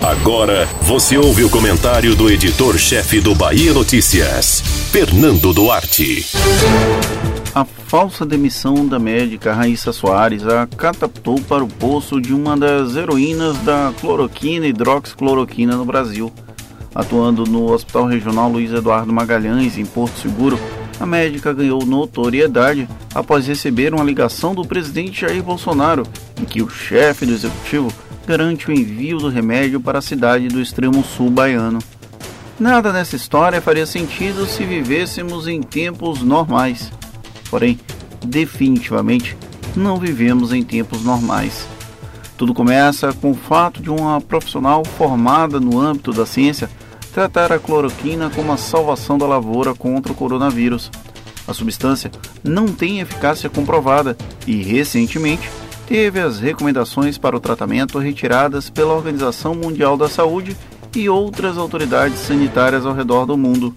Agora você ouve o comentário do editor-chefe do Bahia Notícias, Fernando Duarte. A falsa demissão da médica Raíssa Soares a catapultou para o poço de uma das heroínas da cloroquina e hidroxicloroquina no Brasil. Atuando no Hospital Regional Luiz Eduardo Magalhães, em Porto Seguro, a médica ganhou notoriedade após receber uma ligação do presidente Jair Bolsonaro, em que o chefe do executivo garante o envio do remédio para a cidade do extremo sul baiano. Nada nessa história faria sentido se vivêssemos em tempos normais. Porém, definitivamente não vivemos em tempos normais. Tudo começa com o fato de uma profissional formada no âmbito da ciência tratar a cloroquina como a salvação da lavoura contra o coronavírus. A substância não tem eficácia comprovada e, recentemente, teve as recomendações para o tratamento retiradas pela Organização Mundial da Saúde e outras autoridades sanitárias ao redor do mundo.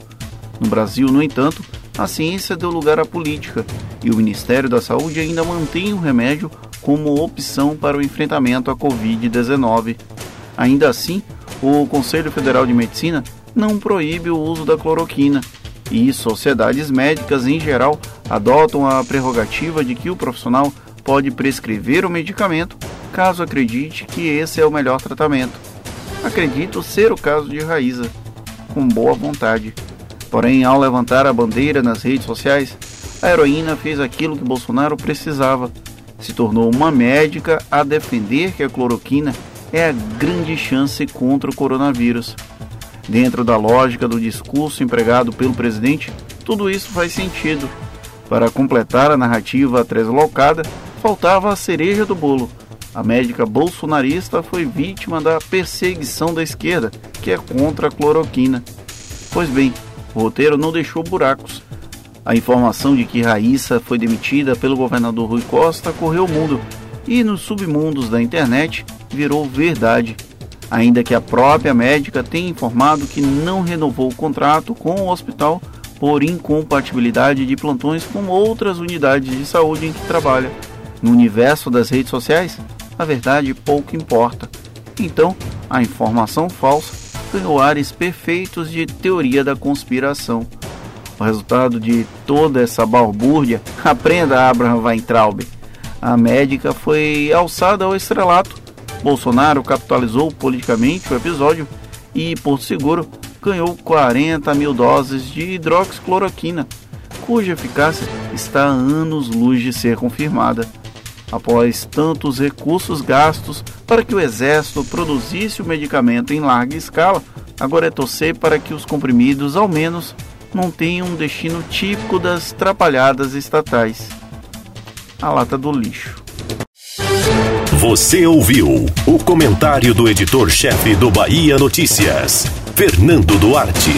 No Brasil, no entanto, a ciência deu lugar à política e o Ministério da Saúde ainda mantém o remédio como opção para o enfrentamento à Covid-19. Ainda assim, o Conselho Federal de Medicina não proíbe o uso da cloroquina e sociedades médicas em geral adotam a prerrogativa de que o profissional pode prescrever o medicamento caso acredite que esse é o melhor tratamento. Acredito ser o caso de Raíza, com boa vontade. Porém, ao levantar a bandeira nas redes sociais, a heroína fez aquilo que Bolsonaro precisava. Se tornou uma médica a defender que a cloroquina é a grande chance contra o coronavírus. Dentro da lógica do discurso empregado pelo presidente, tudo isso faz sentido. Para completar a narrativa translocada, faltava a cereja do bolo. A médica bolsonarista foi vítima da perseguição da esquerda, que é contra a cloroquina. Pois bem, o roteiro não deixou buracos. A informação de que Raíssa foi demitida pelo governador Rui Costa correu o mundo e nos submundos da internet virou verdade, ainda que a própria médica tenha informado que não renovou o contrato com o hospital por incompatibilidade de plantões com outras unidades de saúde em que trabalha. No universo das redes sociais, a verdade pouco importa. Então, a informação falsa ganhou ares perfeitos de teoria da conspiração. O resultado de toda essa balbúrdia, aprenda Abraham Weintraub, a médica foi alçada ao estrelato. Bolsonaro capitalizou politicamente o episódio e, por seguro, ganhou 40 mil doses de hidroxicloroquina, cuja eficácia está a anos-luz de ser confirmada. Após tantos recursos gastos para que o Exército produzisse o medicamento em larga escala, agora é torcer para que os comprimidos, ao menos, não tenham um destino típico das trapalhadas estatais a lata do lixo. Você ouviu o comentário do editor-chefe do Bahia Notícias, Fernando Duarte.